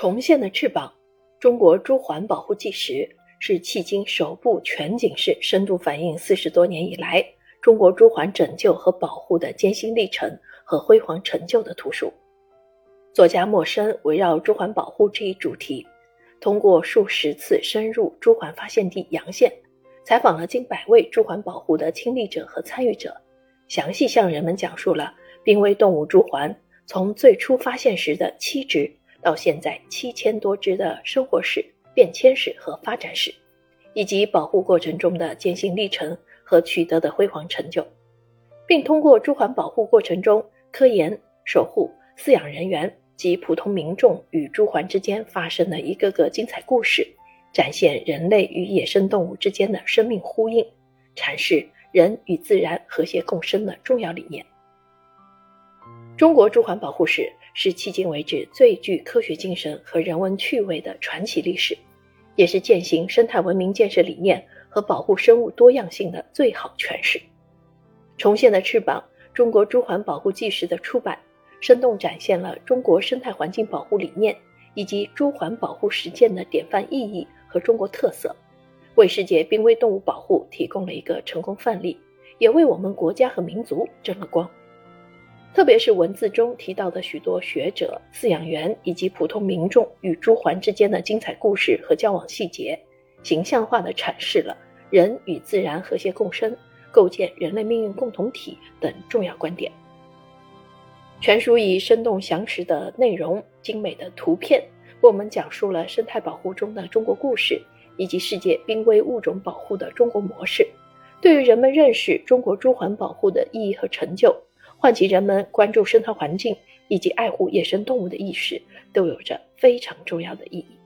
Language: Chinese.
重现的翅膀，中国朱鹮保护纪实是迄今首部全景式、深度反映四十多年以来中国朱鹮拯救和保护的艰辛历程和辉煌成就的图书。作家莫生围绕朱鹮保护这一主题，通过数十次深入朱鹮发现地洋县，采访了近百位朱鹮保护的亲历者和参与者，详细向人们讲述了濒危动物朱鹮从最初发现时的七只。到现在七千多只的生活史、变迁史和发展史，以及保护过程中的艰辛历程和取得的辉煌成就，并通过朱鹮保护过程中科研、守护、饲养人员及普通民众与朱鹮之间发生的一个个精彩故事，展现人类与野生动物之间的生命呼应，阐释人与自然和谐共生的重要理念。中国朱鹮保护史。是迄今为止最具科学精神和人文趣味的传奇历史，也是践行生态文明建设理念和保护生物多样性的最好诠释。重现的翅膀：中国朱鹮保护纪实的出版，生动展现了中国生态环境保护理念以及朱鹮保护实践的典范意义和中国特色，为世界濒危动物保护提供了一个成功范例，也为我们国家和民族争了光。特别是文字中提到的许多学者、饲养员以及普通民众与朱鹮之间的精彩故事和交往细节，形象化地阐释了人与自然和谐共生、构建人类命运共同体等重要观点。全书以生动详实的内容、精美的图片，为我们讲述了生态保护中的中国故事，以及世界濒危物种保护的中国模式，对于人们认识中国朱鹮保护的意义和成就。唤起人们关注生态环境以及爱护野生动物的意识，都有着非常重要的意义。